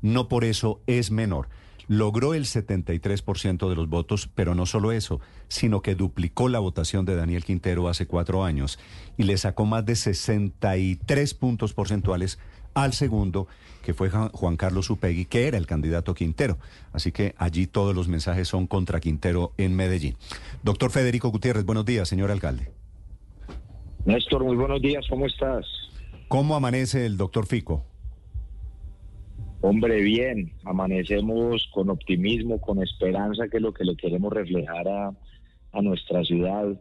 no por eso es menor. Logró el 73% de los votos, pero no solo eso, sino que duplicó la votación de Daniel Quintero hace cuatro años y le sacó más de 63 puntos porcentuales al segundo, que fue Juan Carlos Upegui, que era el candidato Quintero. Así que allí todos los mensajes son contra Quintero en Medellín. Doctor Federico Gutiérrez, buenos días, señor alcalde. Néstor, muy buenos días, ¿cómo estás? ¿Cómo amanece el doctor Fico? Hombre, bien, amanecemos con optimismo, con esperanza, que es lo que le queremos reflejar a, nuestra ciudad,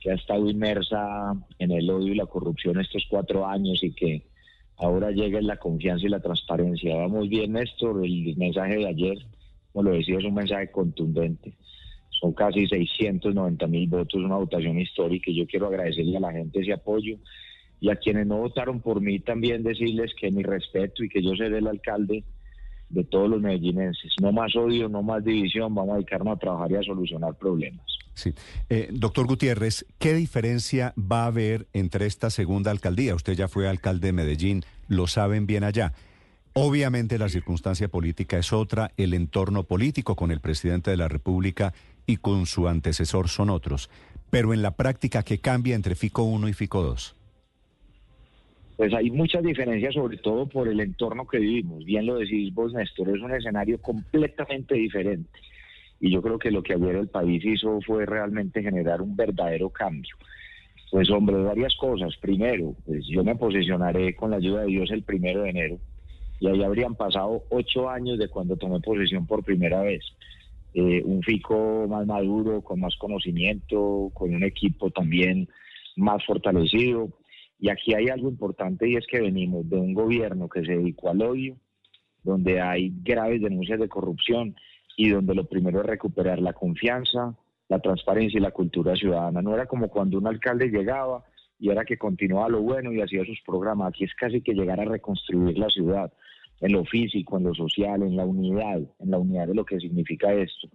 que ha estado inmersa en el odio y la corrupción estos cuatro años y que ahora llega la confianza y la transparencia. Vamos bien, Néstor, el mensaje de ayer, como lo decía, es un mensaje contundente. Son casi 690 mil votos, una votación histórica y yo quiero agradecerle a la gente ese apoyo y a quienes no votaron por mí también decirles que mi respeto y que yo seré el alcalde de todos los medellinenses. No más odio, no más división, vamos a dedicarnos a trabajar y a solucionar problemas. Sí. Eh, doctor Gutiérrez, ¿qué diferencia va a haber entre esta segunda alcaldía? Usted ya fue alcalde de Medellín, lo saben bien allá. Obviamente la circunstancia política es otra, el entorno político con el presidente de la República y con su antecesor son otros. Pero en la práctica, ¿qué cambia entre FICO 1 y FICO 2? Pues hay muchas diferencias, sobre todo por el entorno que vivimos. Bien lo decís vos, Néstor, es un escenario completamente diferente. Y yo creo que lo que ayer el país hizo fue realmente generar un verdadero cambio. Pues hombre, varias cosas. Primero, pues yo me posicionaré con la ayuda de Dios el primero de enero. Y ahí habrían pasado ocho años de cuando tomé posesión por primera vez. Eh, un FICO más maduro, con más conocimiento, con un equipo también más fortalecido y aquí hay algo importante y es que venimos de un gobierno que se dedicó al odio, donde hay graves denuncias de corrupción y donde lo primero es recuperar la confianza, la transparencia y la cultura ciudadana. No era como cuando un alcalde llegaba y era que continuaba lo bueno y hacía sus programas. Aquí es casi que llegar a reconstruir la ciudad en lo físico, en lo social, en la unidad, en la unidad de lo que significa esto.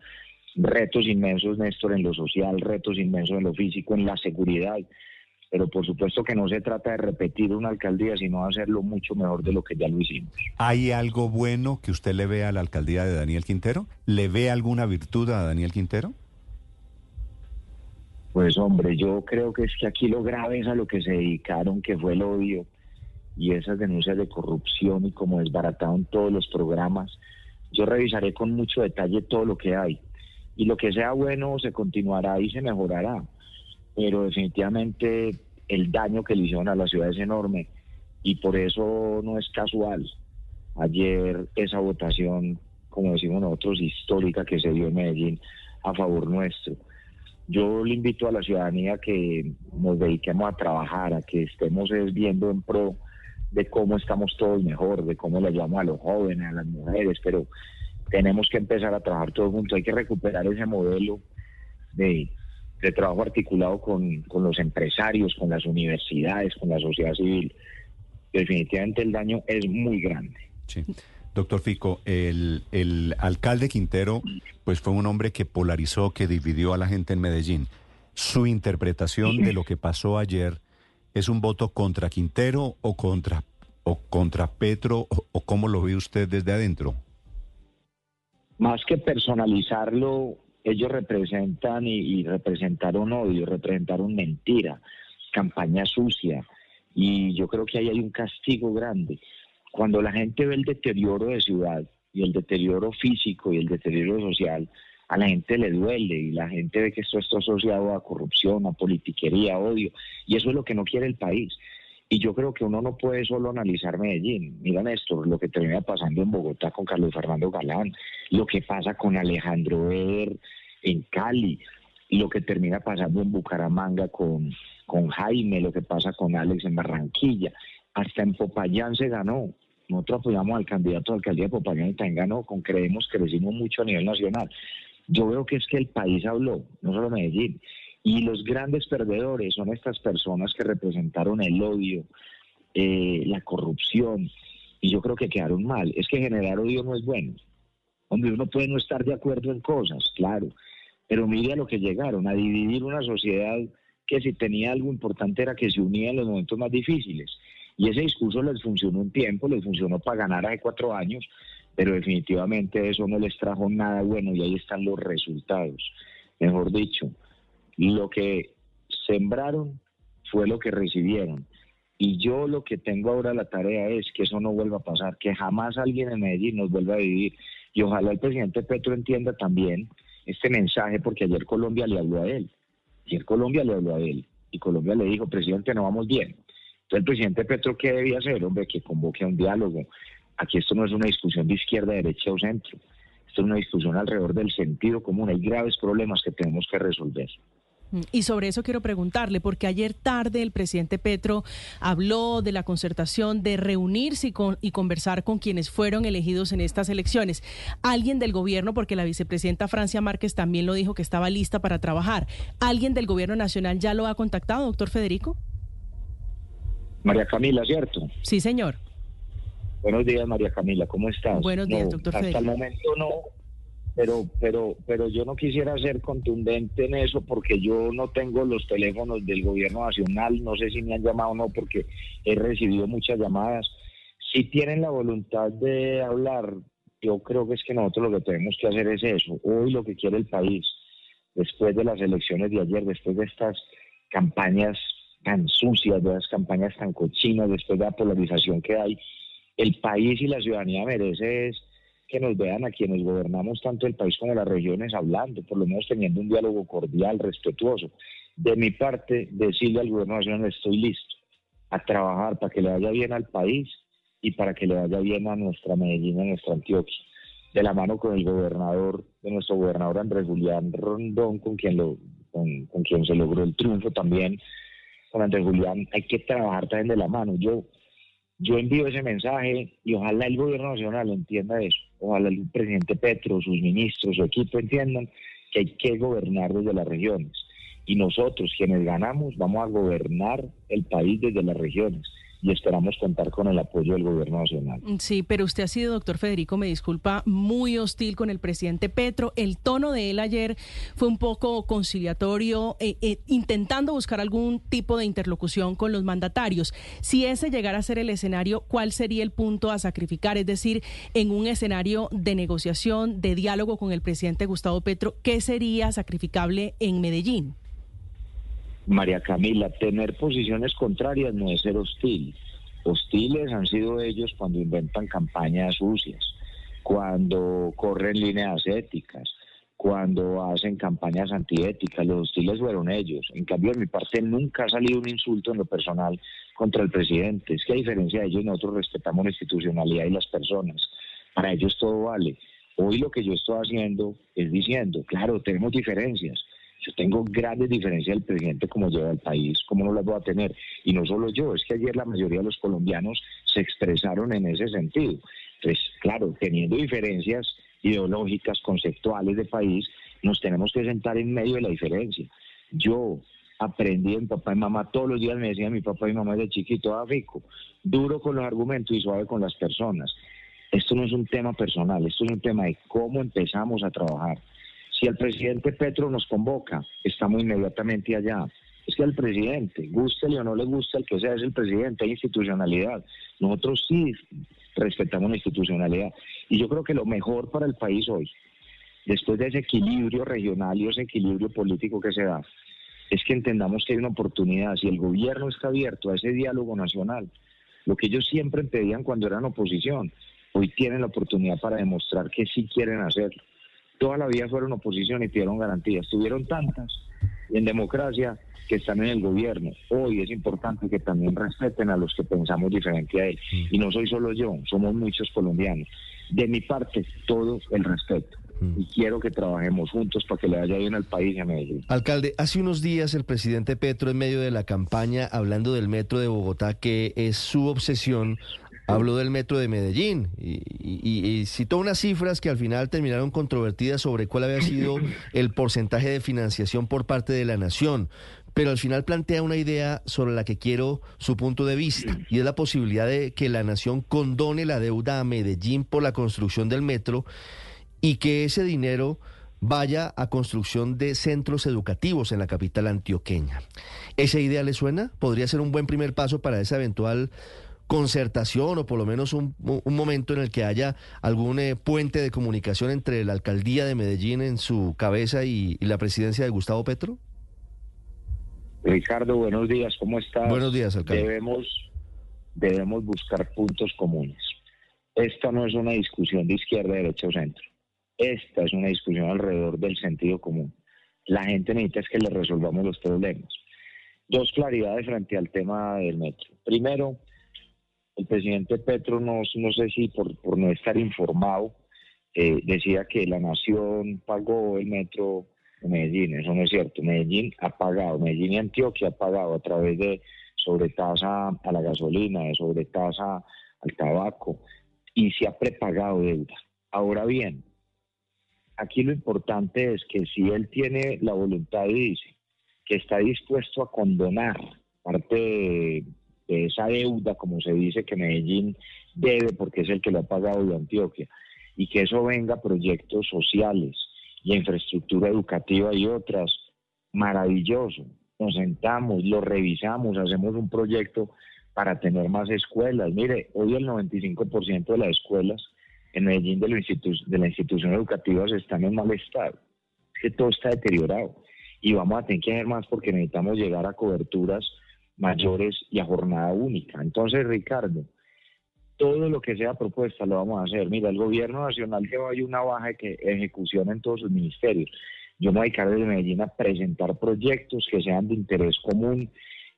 Retos inmensos, Néstor, en lo social, retos inmensos en lo físico, en la seguridad pero por supuesto que no se trata de repetir una alcaldía, sino de hacerlo mucho mejor de lo que ya lo hicimos. ¿Hay algo bueno que usted le vea a la alcaldía de Daniel Quintero? ¿Le ve alguna virtud a Daniel Quintero? Pues hombre, yo creo que es que aquí lo grave es a lo que se dedicaron, que fue el odio y esas denuncias de corrupción y como desbarataron todos los programas. Yo revisaré con mucho detalle todo lo que hay y lo que sea bueno se continuará y se mejorará pero definitivamente el daño que le hicieron a la ciudad es enorme y por eso no es casual. Ayer esa votación, como decimos nosotros, histórica que se dio en Medellín a favor nuestro. Yo le invito a la ciudadanía que nos dediquemos a trabajar, a que estemos viendo en pro de cómo estamos todos mejor, de cómo le ayudamos a los jóvenes, a las mujeres, pero tenemos que empezar a trabajar todos juntos. Hay que recuperar ese modelo de de trabajo articulado con, los empresarios, con las universidades, con la sociedad civil. Definitivamente el daño es muy grande. Sí. Doctor Fico, el, el alcalde Quintero pues fue un hombre que polarizó, que dividió a la gente en Medellín. Su interpretación de lo que pasó ayer es un voto contra Quintero o contra o contra Petro o, o cómo lo ve usted desde adentro. Más que personalizarlo, ellos representan y, representaron odio, representaron mentira, campaña sucia. Y yo creo que ahí hay un castigo grande. Cuando la gente ve el deterioro de ciudad y el deterioro físico y el deterioro social, a la gente le duele y la gente ve que esto está asociado a corrupción, a politiquería, a odio. Y eso es lo que no quiere el país. Y yo creo que uno no puede solo analizar Medellín. Mira, Néstor, lo que termina pasando en Bogotá con Carlos Fernando Galán, lo que pasa con Alejandro Eder en Cali, lo que termina pasando en Bucaramanga con, con Jaime, lo que pasa con Alex en Barranquilla. Hasta en Popayán se ganó. Nosotros apoyamos al candidato a la alcaldía de Popayán y también ganó, con creemos, crecimos mucho a nivel nacional. Yo veo que es que el país habló, no solo Medellín. Y los grandes perdedores son estas personas que representaron el odio, eh, la corrupción, y yo creo que quedaron mal. Es que generar odio no es bueno. Hombre, uno puede no estar de acuerdo en cosas, claro, pero mire a lo que llegaron, a dividir una sociedad que si tenía algo importante era que se unía en los momentos más difíciles. Y ese discurso les funcionó un tiempo, les funcionó para ganar hace cuatro años, pero definitivamente eso no les trajo nada bueno y ahí están los resultados. Mejor dicho, lo que sembraron fue lo que recibieron. Y yo lo que tengo ahora la tarea es que eso no vuelva a pasar, que jamás alguien en Medellín nos vuelva a vivir. Y ojalá el presidente Petro entienda también este mensaje, porque ayer Colombia le habló a él. Ayer Colombia le habló a él. Y Colombia le dijo, presidente, no vamos bien. Entonces el presidente Petro, ¿qué debía hacer? Hombre, que convoque a un diálogo. Aquí esto no es una discusión de izquierda, derecha o centro. Esto es una discusión alrededor del sentido común. Hay graves problemas que tenemos que resolver. Mm, y sobre eso quiero preguntarle, porque ayer tarde el presidente Petro habló de la concertación de reunirse y, y, conversar con quienes fueron elegidos en estas elecciones. Alguien del gobierno, porque la vicepresidenta Francia Márquez también lo dijo que estaba lista para trabajar. ¿Alguien del gobierno nacional ya lo ha contactado, doctor Federico? María Camila, ¿cierto? Sí, señor. Buenos días, María Camila, ¿cómo estás? Buenos días, doctor Federico. Hasta el momento no, pero, pero, pero yo no quisiera ser contundente en eso porque yo no tengo los teléfonos del gobierno nacional, no sé si me han llamado o no porque he recibido muchas llamadas. Si tienen la voluntad de hablar, yo creo que es que nosotros lo que tenemos que hacer es eso. Hoy lo que quiere el país, después de las elecciones de ayer, después de estas campañas tan sucias, de las campañas tan cochinas, después de la polarización que hay, el país y la ciudadanía merece es que nos vean a quienes gobernamos tanto el país como las regiones hablando, por lo menos teniendo un diálogo cordial, respetuoso. De mi parte, decirle al gobierno nacional, estoy listo a trabajar para que le vaya bien al país y para que le vaya bien a nuestra Medellín, a nuestra Antioquia, de la mano con el gobernador, de nuestro gobernador Andrés Julián Rondón, con quien, lo, con, con quien se logró el triunfo también, con Andrés Julián, hay que trabajar también de la mano. Yo yo envío ese mensaje y ojalá el gobierno nacional entienda eso, ojalá el presidente Petro, sus ministros, su equipo entiendan que hay que gobernar desde las regiones. Y nosotros, quienes ganamos, vamos a gobernar el país desde las regiones y esperamos contar con el apoyo del gobierno nacional. Sí, pero usted ha sido, doctor Federico, me disculpa, muy hostil con el presidente Petro. El tono de él ayer fue un poco conciliatorio, eh, eh, intentando buscar algún tipo de interlocución con los mandatarios. Si ese llegara a ser el escenario, ¿cuál sería el punto a sacrificar? Es decir, en un escenario de negociación, de diálogo con el presidente Gustavo Petro, ¿qué sería sacrificable en Medellín? María Camila, tener posiciones contrarias no es ser hostil. Hostiles han sido ellos cuando inventan campañas sucias, cuando corren líneas éticas, cuando hacen campañas antiéticas. Los hostiles fueron ellos. En cambio, de mi parte, nunca ha salido un insulto en lo personal contra el presidente. Es que a diferencia de ellos, nosotros respetamos la institucionalidad y las personas. Para ellos todo vale. Hoy lo que yo estoy haciendo es diciendo, claro, tenemos diferencias, yo tengo grandes diferencias del presidente como lleva el país, como no las voy a tener. Y no solo yo, es que ayer la mayoría de los colombianos se expresaron en ese sentido. Entonces, claro, teniendo diferencias ideológicas, conceptuales de país, nos tenemos que sentar en medio de la diferencia. Yo aprendí en papá y mamá, todos los días me decían mi papá y mamá de chiquito, ah, rico, duro con los argumentos y suave con las personas. Esto no es un tema personal, esto es un tema de cómo empezamos a trabajar. Si el presidente Petro nos convoca, estamos inmediatamente allá. Es que al presidente, gústele o no le gusta el que sea, es el presidente, hay institucionalidad. Nosotros sí respetamos la institucionalidad. Y yo creo que lo mejor para el país hoy, después de ese equilibrio regional y ese equilibrio político que se da, es que entendamos que hay una oportunidad. Si el gobierno está abierto a ese diálogo nacional, lo que ellos siempre pedían cuando eran oposición, hoy tienen la oportunidad para demostrar que sí quieren hacerlo toda la vida fueron oposición y pidieron garantías. Tuvieron tantas en democracia que están en el gobierno. Hoy es importante que también respeten a los que pensamos diferente a él. Mm. Y no soy solo yo, somos muchos colombianos. De mi parte, todo el respeto. Mm. Y quiero que trabajemos juntos para que le vaya bien al país y a Medellín. Alcalde, hace unos días el presidente Petro, en medio de la campaña, hablando del metro de Bogotá, que es su obsesión, Habló del metro de Medellín y, citó unas cifras que al final terminaron controvertidas sobre cuál había sido el porcentaje de financiación por parte de la nación. Pero al final plantea una idea sobre la que quiero su punto de vista y es la posibilidad de que la nación condone la deuda a Medellín por la construcción del metro y que ese dinero vaya a construcción de centros educativos en la capital antioqueña. ¿Esa idea le suena? ¿Podría ser un buen primer paso para esa eventual concertación o por lo menos un, momento en el que haya algún eh, puente de comunicación entre la alcaldía de Medellín en su cabeza y, la presidencia de Gustavo Petro? Ricardo, buenos días, ¿cómo estás? Buenos días, alcalde. Debemos, debemos buscar puntos comunes. Esta no es una discusión de izquierda, derecha o centro. Esta es una discusión alrededor del sentido común. La gente necesita es que le resolvamos los problemas. Dos claridades frente al tema del metro. Primero, el presidente Petro, no, sé si por, por no estar informado, eh, decía que la nación pagó el metro de Medellín. Eso no es cierto. Medellín ha pagado, Medellín y Antioquia ha pagado a través de sobretasa a la gasolina, de sobretasa al tabaco, y se ha prepagado deuda. Ahora bien, aquí lo importante es que si él tiene la voluntad y dice que está dispuesto a condonar parte de esa deuda, como se dice, que Medellín debe porque es el que lo ha pagado de Antioquia, y que eso venga a proyectos sociales y infraestructura educativa y otras, maravilloso. Nos sentamos, lo revisamos, hacemos un proyecto para tener más escuelas. Mire, hoy el 95% de las escuelas en Medellín de la, de la institución educativa están en mal estado. Es que todo está deteriorado y vamos a tener que hacer más porque necesitamos llegar a coberturas mayores y a jornada única. Entonces, Ricardo, todo lo que sea propuesta lo vamos a hacer. Mira, el gobierno nacional lleva ahí una baja de ejecución en todos sus ministerios. Yo me voy a dedicar desde Medellín a presentar proyectos que sean de interés común,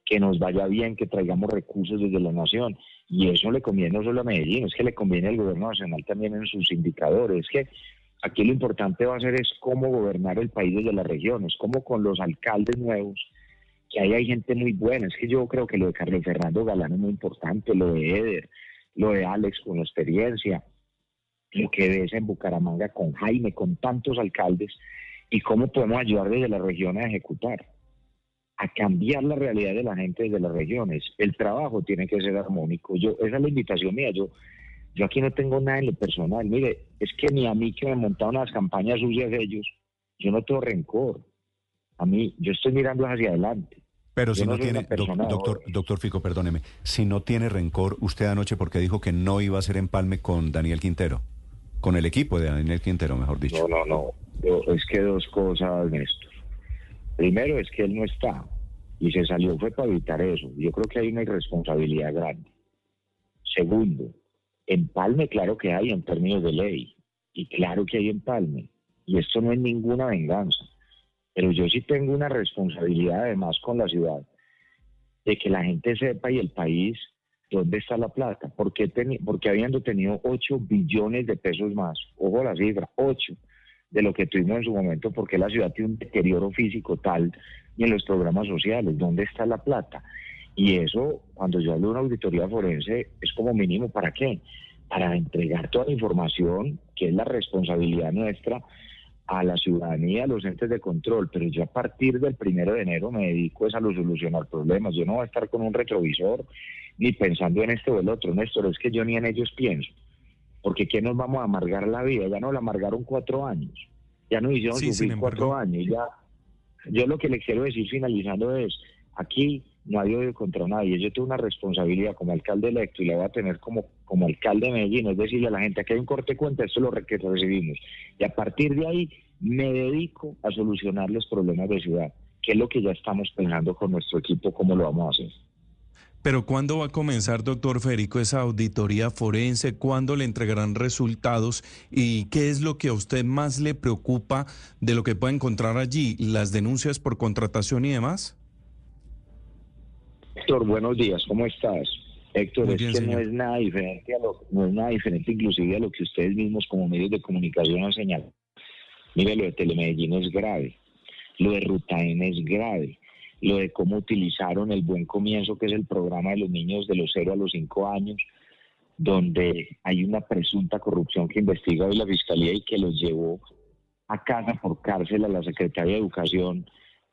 que nos vaya bien, que traigamos recursos desde la nación. Y eso le conviene no solo a Medellín, es que le conviene al gobierno nacional también en sus indicadores. Es que aquí lo importante va a ser es cómo gobernar el país desde las regiones, cómo con los alcaldes nuevos que ahí hay gente muy buena. Es que yo creo que lo de Carlos Fernando Galán es muy importante, lo de Eder, lo de Alex con la experiencia, lo que ves en Bucaramanga con Jaime, con tantos alcaldes, y cómo podemos ayudar desde la región a ejecutar, a cambiar la realidad de la gente desde las regiones. El trabajo tiene que ser armónico. Yo, esa es la invitación mía. Yo, yo aquí no tengo nada en lo personal. Mire, es que ni a mí que me montaron las campañas suyas de ellos, yo no tengo rencor. A mí, yo estoy mirando hacia adelante. Pero si no, tiene, doctor, doctor Fico, perdóneme, si no tiene rencor, usted anoche porque dijo que no iba a ser empalme con Daniel Quintero, con el equipo de Daniel Quintero, mejor dicho. No, no, no, es que dos cosas, Néstor. Primero es que él no está y se salió fue para evitar eso. Yo creo que hay una irresponsabilidad grande. Segundo, empalme claro que hay en términos de ley y claro que hay empalme y esto no es ninguna venganza. Pero yo sí tengo una responsabilidad además con la ciudad de que la gente sepa y el país dónde está la plata. Porque, porque habiendo tenido 8 billones de pesos más, ojo la cifra, 8 de lo que tuvimos en su momento, porque la ciudad tiene un deterioro físico tal y en los programas sociales, ¿dónde está la plata? Y eso, cuando yo hablo de una auditoría forense, es como mínimo, ¿para qué? Para entregar toda la información, que es la responsabilidad nuestra, a la ciudadanía, a los entes de control, pero yo a partir del primero de enero me dedico a solucionar problemas. Yo no voy a estar con un retrovisor ni pensando en este o el otro, Néstor, es que yo ni en ellos pienso. Porque ¿qué nos vamos a amargar la vida? Ya nos la amargaron cuatro años. Ya nos hicieron sufrir cuatro años. Ya, yo lo que le quiero decir finalizando es, aquí no hay odio contra nadie. Yo tengo una responsabilidad como alcalde electo y la voy a tener como, como alcalde de Medellín, es decirle a la gente que hay un corte de cuenta, esto es lo que recibimos. Y a partir de ahí me dedico a solucionar los problemas de ciudad, que es lo que ya estamos pensando con nuestro equipo, cómo lo vamos a hacer. Pero ¿cuándo va a comenzar, doctor Federico, esa auditoría forense? ¿Cuándo le entregarán resultados? ¿Y qué es lo que a usted más le preocupa de lo que puede encontrar allí? ¿Las denuncias por contratación y demás? Héctor, buenos días, ¿cómo estás? Héctor, es que no es nada diferente a lo, no es nada diferente inclusive a lo que ustedes mismos como medios de comunicación han señalado. Mire, lo de Telemedellín es grave, lo de Ruta N es grave, lo de cómo utilizaron el buen comienzo, que es el programa de los niños de los 0 a los 5 años, donde hay una presunta corrupción que investiga hoy la Fiscalía y que los llevó a casa por cárcel a la Secretaría de Educación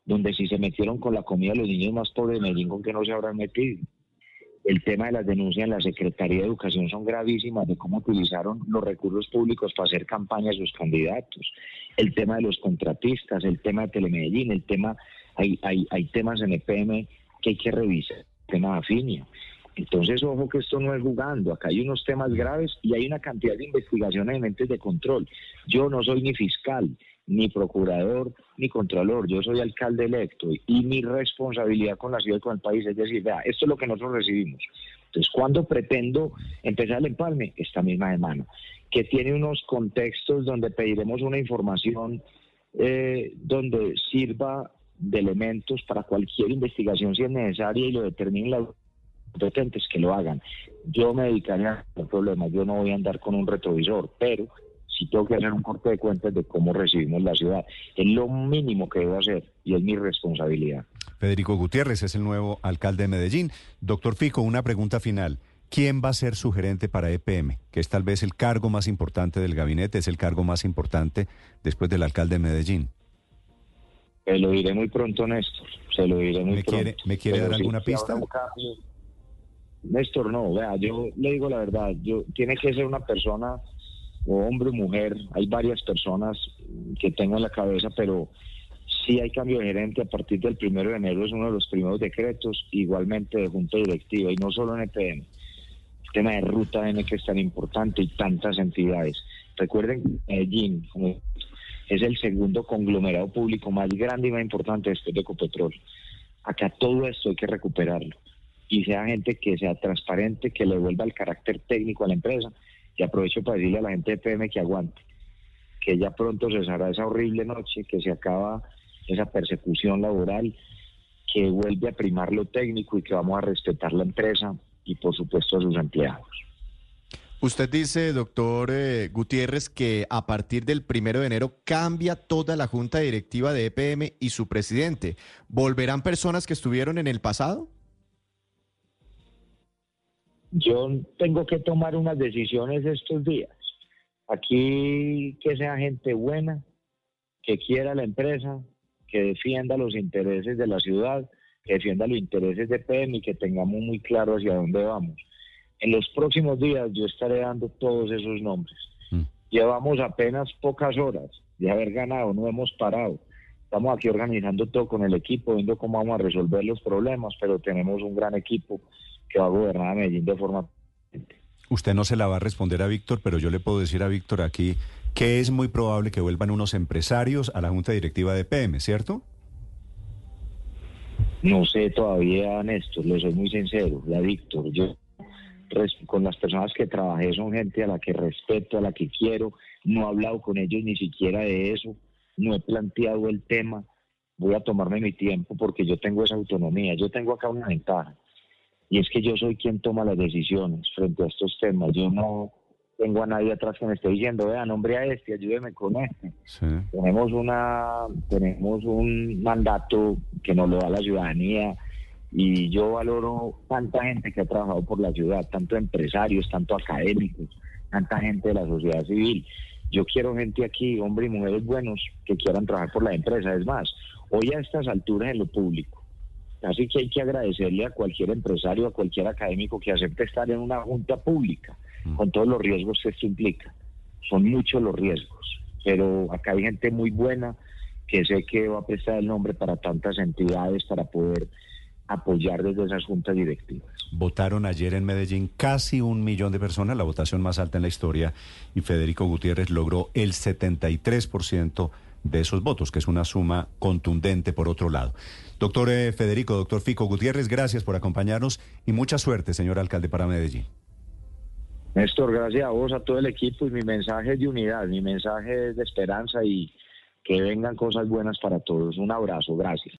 donde si se metieron con la comida de los niños más pobres de Medellín, ¿con qué no se habrán metido? El tema de las denuncias en la Secretaría de Educación son gravísimas, de cómo utilizaron los recursos públicos para hacer campaña a sus candidatos. El tema de los contratistas, el tema de Telemedellín, el tema, hay, hay, hay temas en EPM que hay que revisar, el tema de Afinia. Entonces, ojo que esto no es jugando, acá hay unos temas graves y hay una cantidad de investigaciones en entes de control. Yo no soy ni fiscal, ni procurador, ni contralor, yo soy alcalde electo y mi responsabilidad con la ciudad y con el país es decir, vea, esto es lo que nosotros recibimos. Entonces, ¿cuándo pretendo empezar el empalme? Esta misma semana, que tiene unos contextos donde pediremos una información eh, donde sirva de elementos para cualquier investigación si es necesaria y lo determinen las competentes que lo hagan. Yo me dedicaría al problema, yo no voy a andar con un retrovisor, pero sí tengo que hacer un corte de cuentas de cómo recibimos la ciudad. Es lo mínimo que debo hacer y es mi responsabilidad. Federico Gutiérrez es el nuevo alcalde de Medellín. Doctor Fico, una pregunta final. ¿Quién va a ser su gerente para EPM? Que es tal vez el cargo más importante del gabinete, es el cargo más importante después del alcalde de Medellín. Se lo diré muy pronto, Néstor. Se lo diré muy ¿Me pronto. Quiere, ¿Me quiere dar alguna pista? Néstor, no, vea, yo le digo la verdad, yo tiene que ser una persona, o hombre o mujer, hay varias personas que tengo en la cabeza, pero sí hay cambio de gerente a partir del primero de enero, es uno de los primeros decretos, igualmente de junta directiva, y no solo en EPM, el tema de Ruta N que es tan importante y tantas entidades. Recuerden, Medellín es el segundo conglomerado público más grande y más importante después de Ecopetrol. Acá todo esto hay que recuperarlo y sea gente que sea transparente, que le devuelva el carácter técnico a la empresa. Y aprovecho para decirle a la gente de PM que aguante, que ya pronto cesará esa horrible noche, que se acaba esa persecución laboral, que vuelve a primar lo técnico y que vamos a respetar la empresa y por supuesto a sus empleados. Usted dice, doctor eh, Gutiérrez, que a partir del primero de enero cambia toda la junta directiva de EPM y su presidente. ¿Volverán personas que estuvieron en el pasado? Yo tengo que tomar unas decisiones estos días. Aquí que sea gente buena, que quiera la empresa, que defienda los intereses de la ciudad, que defienda los intereses de PM y que tengamos muy claro hacia dónde vamos. En los próximos días yo estaré dando todos esos nombres. Mm. Llevamos apenas pocas horas de haber ganado, no hemos parado. Estamos aquí organizando todo con el equipo, viendo cómo vamos a resolver los problemas, pero tenemos un gran equipo que va a gobernar a Medellín de forma... Usted no se la va a responder a Víctor, pero yo le puedo decir a Víctor aquí que es muy probable que vuelvan unos empresarios a la junta directiva de PM, ¿cierto? No sé todavía, Néstor, le soy muy sincero, la Víctor, yo con las personas que trabajé son gente a la que respeto, a la que quiero, no he hablado con ellos ni siquiera de eso, no he planteado el tema, voy a tomarme mi tiempo porque yo tengo esa autonomía, yo tengo acá una ventaja y es que yo soy quien toma las decisiones frente a estos temas. Yo no tengo a nadie atrás que me esté diciendo, vea, nombre a este, ayúdeme con este. Tenemos una, tenemos un mandato que nos lo da la ciudadanía y yo valoro tanta gente que ha trabajado por la ciudad, tanto empresarios, tanto académicos, tanta gente de la sociedad civil. Yo quiero gente aquí, hombres y mujeres buenos, que quieran trabajar por la empresa. Es más, hoy a estas alturas en lo público, Así que hay que agradecerle a cualquier empresario, a cualquier académico que acepte estar en una junta pública, mm. con todos los riesgos que esto implica. Son muchos los riesgos, pero acá hay gente muy buena que sé que va a prestar el nombre para tantas entidades para poder apoyar desde esas juntas directivas. Votaron ayer en Medellín casi un millón de personas, la votación más alta en la historia, y Federico Gutiérrez logró el 73% de esos votos, que es una suma contundente por otro lado. Doctor eh, Federico, doctor Fico Gutiérrez, gracias por acompañarnos y mucha suerte, señor alcalde, para Medellín. Néstor, gracias a vos, a todo el equipo y mi mensaje es de unidad, mi mensaje es de esperanza y que vengan cosas buenas para todos. Un abrazo, gracias.